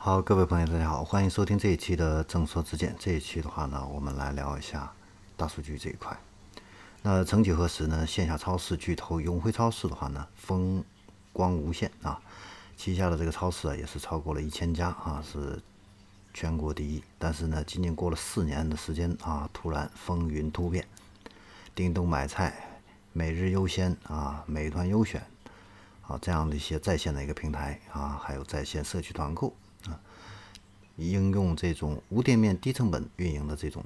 好，各位朋友，大家好，欢迎收听这一期的正说之见。这一期的话呢，我们来聊一下大数据这一块。那曾几何时呢，线下超市巨头永辉超市的话呢，风光无限啊，旗下的这个超市啊，也是超过了一千家啊，是全国第一。但是呢，仅仅过了四年的时间啊，突然风云突变，叮咚买菜、每日优先啊、美团优选啊这样的一些在线的一个平台啊，还有在线社区团购，应用这种无店面、低成本运营的这种。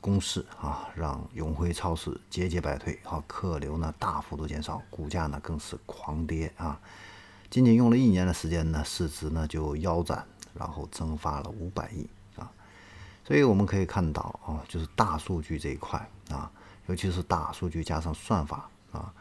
公式啊，让永辉超市节节败退啊，客流呢大幅度减少，股价呢更是狂跌啊。仅仅用了一年的时间呢，市值呢就腰斩，然后蒸发了五百亿啊。所以我们可以看到啊，就是大数据这一块啊，尤其是大数据加上算法啊，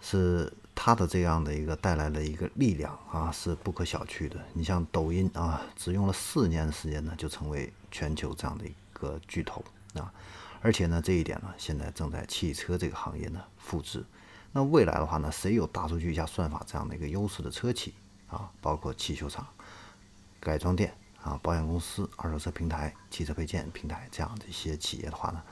是它的这样的一个带来的一个力量啊，是不可小觑的。你像抖音啊，只用了四年的时间呢，就成为。全球这样的一个巨头啊，而且呢，这一点呢，现在正在汽车这个行业呢复制。那未来的话呢，谁有大数据加算法这样的一个优势的车企啊，包括汽修厂、改装店啊、保险公司、二手车平台、汽车配件平台这样的一些企业的话呢，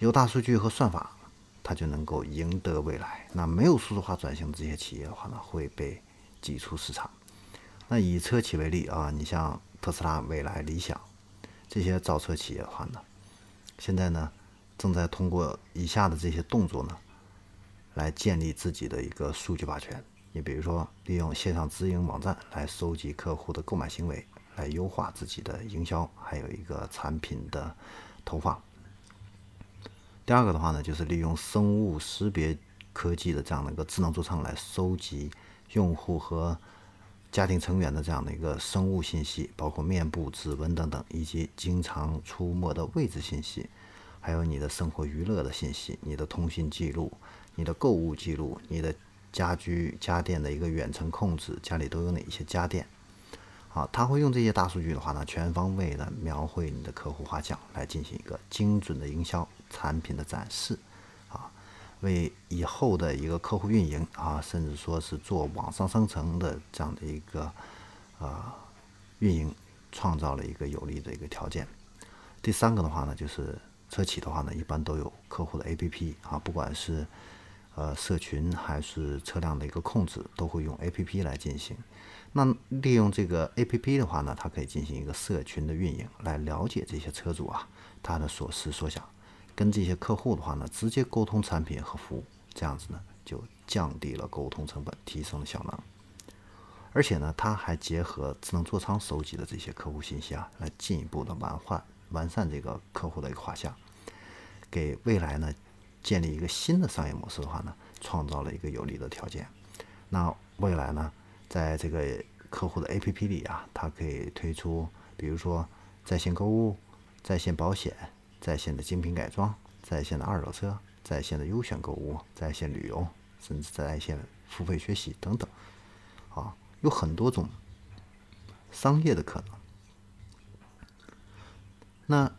有大数据和算法，它就能够赢得未来。那没有数字化转型的这些企业的话呢，会被挤出市场。那以车企为例啊，你像。特斯拉、蔚来、理想这些造车企业的话呢，现在呢正在通过以下的这些动作呢，来建立自己的一个数据霸权。你比如说，利用线上直营网站来收集客户的购买行为，来优化自己的营销，还有一个产品的投放。第二个的话呢，就是利用生物识别科技的这样的一个智能座舱来收集用户和。家庭成员的这样的一个生物信息，包括面部指纹等等，以及经常出没的位置信息，还有你的生活娱乐的信息、你的通信记录、你的购物记录、你的家居家电的一个远程控制，家里都有哪些家电？啊，他会用这些大数据的话呢，全方位的描绘你的客户画像，来进行一个精准的营销产品的展示。啊为以后的一个客户运营啊，甚至说是做网上商城的这样的一个啊运营，创造了一个有利的一个条件。第三个的话呢，就是车企的话呢，一般都有客户的 APP 啊，不管是呃社群还是车辆的一个控制，都会用 APP 来进行。那利用这个 APP 的话呢，它可以进行一个社群的运营，来了解这些车主啊他的所思所想。跟这些客户的话呢，直接沟通产品和服务，这样子呢就降低了沟通成本，提升了效能。而且呢，它还结合智能座舱收集的这些客户信息啊，来进一步的完善完善这个客户的一个画像，给未来呢建立一个新的商业模式的话呢，创造了一个有利的条件。那未来呢，在这个客户的 APP 里啊，它可以推出，比如说在线购物、在线保险。在线的精品改装，在线的二手车，在线的优选购物，在线旅游，甚至在线付费学习等等，啊，有很多种商业的可能。那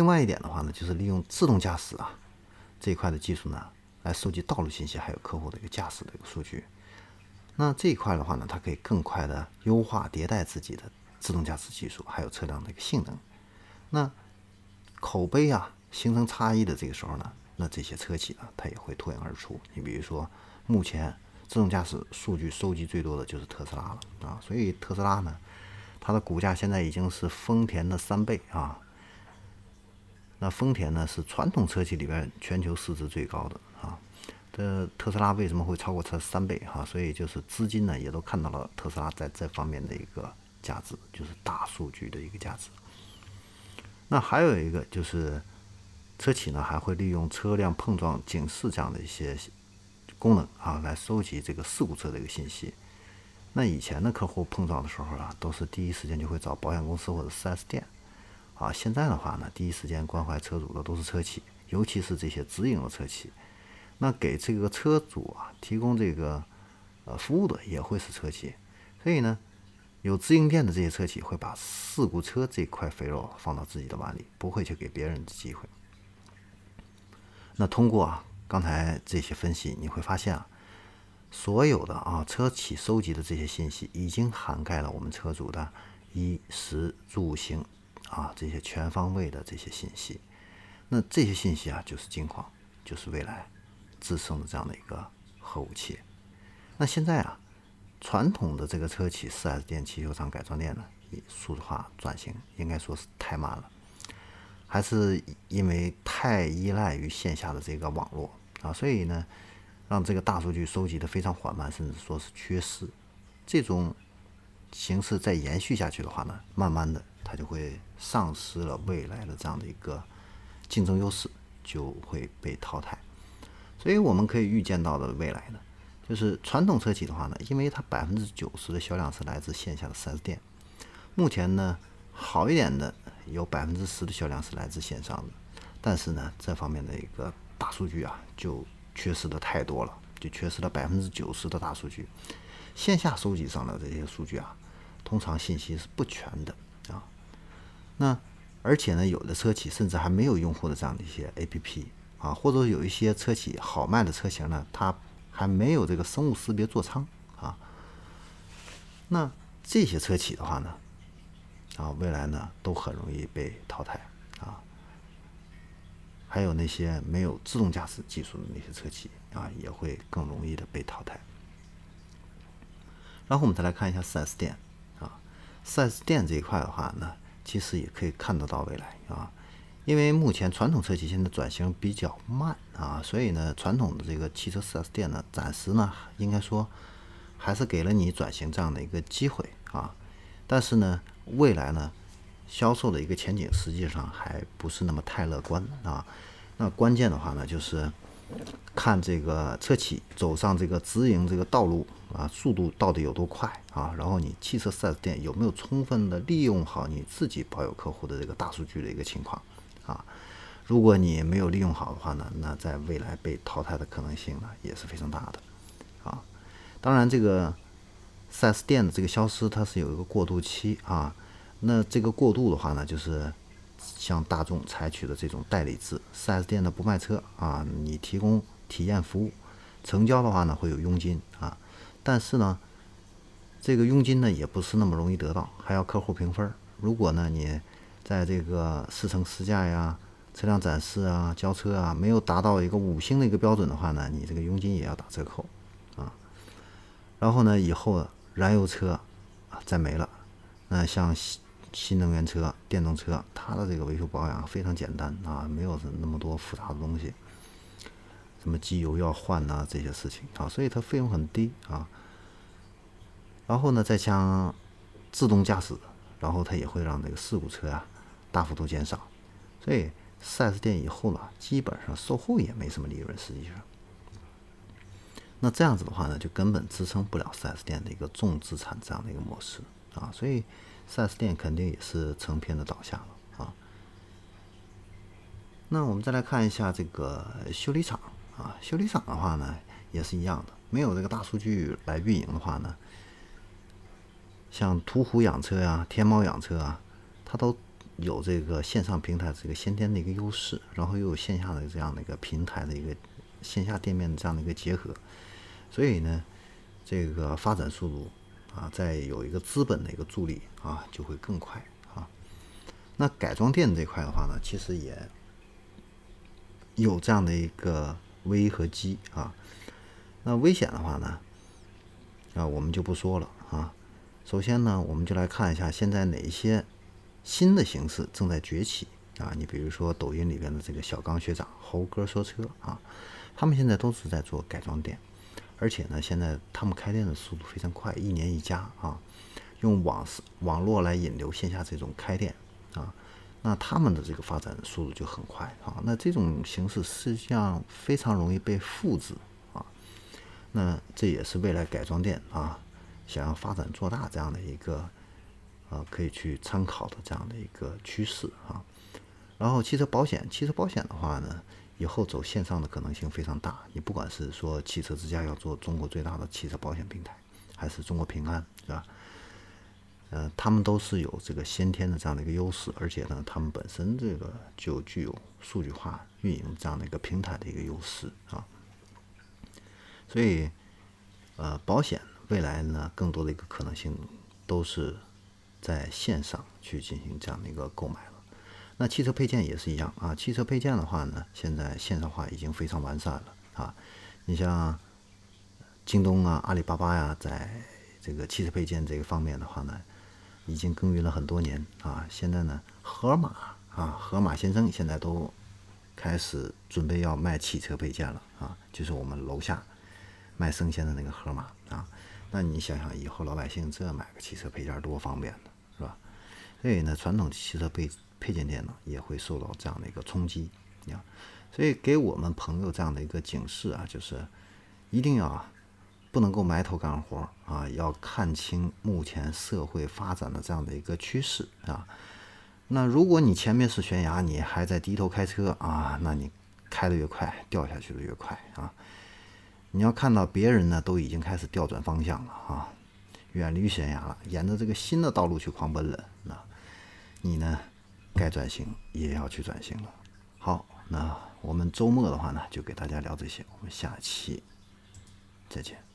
另外一点的话呢，就是利用自动驾驶啊这一块的技术呢，来收集道路信息，还有客户的一个驾驶的一个数据。那这一块的话呢，它可以更快的优化迭代自己的自动驾驶技术，还有车辆的一个性能。那口碑啊，形成差异的这个时候呢，那这些车企呢，它也会脱颖而出。你比如说，目前自动驾驶数据收集最多的就是特斯拉了啊，所以特斯拉呢，它的股价现在已经是丰田的三倍啊。那丰田呢，是传统车企里边全球市值最高的啊。这特斯拉为什么会超过它三倍哈？所以就是资金呢，也都看到了特斯拉在这方面的一个价值，就是大数据的一个价值。那还有一个就是，车企呢还会利用车辆碰撞警示这样的一些功能啊，来收集这个事故车的一个信息。那以前的客户碰撞的时候啊，都是第一时间就会找保险公司或者 4S 店啊。现在的话呢，第一时间关怀车主的都是车企，尤其是这些直营的车企。那给这个车主啊提供这个呃服务的也会是车企，所以呢。有直营店的这些车企会把事故车这块肥肉放到自己的碗里，不会去给别人的机会。那通过啊刚才这些分析，你会发现啊，所有的啊车企收集的这些信息，已经涵盖了我们车主的衣食住行啊这些全方位的这些信息。那这些信息啊，就是金矿，就是未来支撑的这样的一个核武器。那现在啊，传统的这个车企、4S 店、汽修厂、改装店呢，以数字化转型应该说是太慢了，还是因为太依赖于线下的这个网络啊，所以呢。让这个大数据收集的非常缓慢，甚至说是缺失。这种形式再延续下去的话呢，慢慢的它就会丧失了未来的这样的一个竞争优势，就会被淘汰。所以我们可以预见到的未来呢，就是传统车企的话呢，因为它百分之九十的销量是来自线下的 4S 店，目前呢好一点的有百分之十的销量是来自线上的，但是呢这方面的一个大数据啊就。缺失的太多了，就缺失了百分之九十的大数据。线下收集上的这些数据啊，通常信息是不全的啊。那而且呢，有的车企甚至还没有用户的这样的一些 APP 啊，或者有一些车企好卖的车型呢，它还没有这个生物识别座舱啊。那这些车企的话呢，啊，未来呢都很容易被淘汰啊。还有那些没有自动驾驶技术的那些车企啊，也会更容易的被淘汰。然后我们再来看一下 4S 店啊，4S 店这一块的话呢，其实也可以看得到未来啊，因为目前传统车企现在转型比较慢啊，所以呢，传统的这个汽车 4S 店呢，暂时呢，应该说还是给了你转型这样的一个机会啊，但是呢，未来呢？销售的一个前景实际上还不是那么太乐观啊。那关键的话呢，就是看这个车企走上这个直营这个道路啊，速度到底有多快啊？然后你汽车 4S 店有没有充分的利用好你自己保有客户的这个大数据的一个情况啊？如果你没有利用好的话呢，那在未来被淘汰的可能性呢也是非常大的啊。当然，这个 4S 店的这个消失，它是有一个过渡期啊。那这个过渡的话呢，就是向大众采取的这种代理制，4S 店呢不卖车啊，你提供体验服务，成交的话呢会有佣金啊，但是呢，这个佣金呢也不是那么容易得到，还要客户评分。如果呢你在这个试乘试驾呀、车辆展示啊、交车啊没有达到一个五星的一个标准的话呢，你这个佣金也要打折扣啊。然后呢，以后燃油车啊再没了，那像。新能源车、电动车，它的这个维修保养非常简单啊，没有那么多复杂的东西，什么机油要换呐这些事情啊，所以它费用很低啊。然后呢，再加自动驾驶，然后它也会让这个事故车啊大幅度减少。所以 4S 店以后呢，基本上售后也没什么利润，实际上。那这样子的话呢，就根本支撑不了 4S 店的一个重资产这样的一个模式啊，所以。4S 店肯定也是成片的倒下了啊。那我们再来看一下这个修理厂啊，修理厂的话呢，也是一样的，没有这个大数据来运营的话呢，像途虎养车呀、天猫养车啊，它都有这个线上平台这个先天的一个优势，然后又有线下的这样的一个平台的一个线下店面的这样的一个结合，所以呢，这个发展速度。啊，再有一个资本的一个助力啊，就会更快啊。那改装店这块的话呢，其实也有这样的一个危和机啊。那危险的话呢，啊，我们就不说了啊。首先呢，我们就来看一下现在哪一些新的形式正在崛起啊。你比如说抖音里边的这个小刚学长、猴哥说车啊，他们现在都是在做改装店。而且呢，现在他们开店的速度非常快，一年一家啊，用网网络来引流线下这种开店啊，那他们的这个发展速度就很快啊。那这种形式实际上非常容易被复制啊。那这也是未来改装店啊想要发展做大这样的一个啊可以去参考的这样的一个趋势啊。然后汽车保险，汽车保险的话呢。以后走线上的可能性非常大。你不管是说汽车之家要做中国最大的汽车保险平台，还是中国平安，是吧？呃，他们都是有这个先天的这样的一个优势，而且呢，他们本身这个就具有数据化运营这样的一个平台的一个优势啊。所以，呃，保险未来呢，更多的一个可能性都是在线上去进行这样的一个购买。那汽车配件也是一样啊，汽车配件的话呢，现在线上化已经非常完善了啊。你像京东啊、阿里巴巴呀，在这个汽车配件这个方面的话呢，已经耕耘了很多年啊。现在呢，盒马啊，盒马先生现在都开始准备要卖汽车配件了啊，就是我们楼下。卖生鲜的那个盒马啊，那你想想以后老百姓这买个汽车配件多方便呢，是吧？所以呢，传统汽车配配件店呢也会受到这样的一个冲击啊。所以给我们朋友这样的一个警示啊，就是一定要啊不能够埋头干活啊，要看清目前社会发展的这样的一个趋势啊。那如果你前面是悬崖，你还在低头开车啊，那你开的越快，掉下去的越快啊。你要看到别人呢都已经开始调转方向了啊，远离悬崖了，沿着这个新的道路去狂奔了。那，你呢，该转型也要去转型了。好，那我们周末的话呢，就给大家聊这些，我们下期再见。